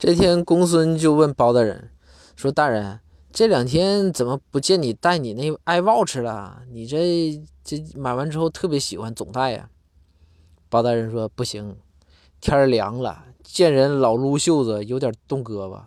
这天公孙就问包大人说大人这两天怎么不见你带你那 iwatch 了？你这这买完之后特别喜欢总戴呀？包大人说不行天凉了见人老撸袖子有点冻胳膊。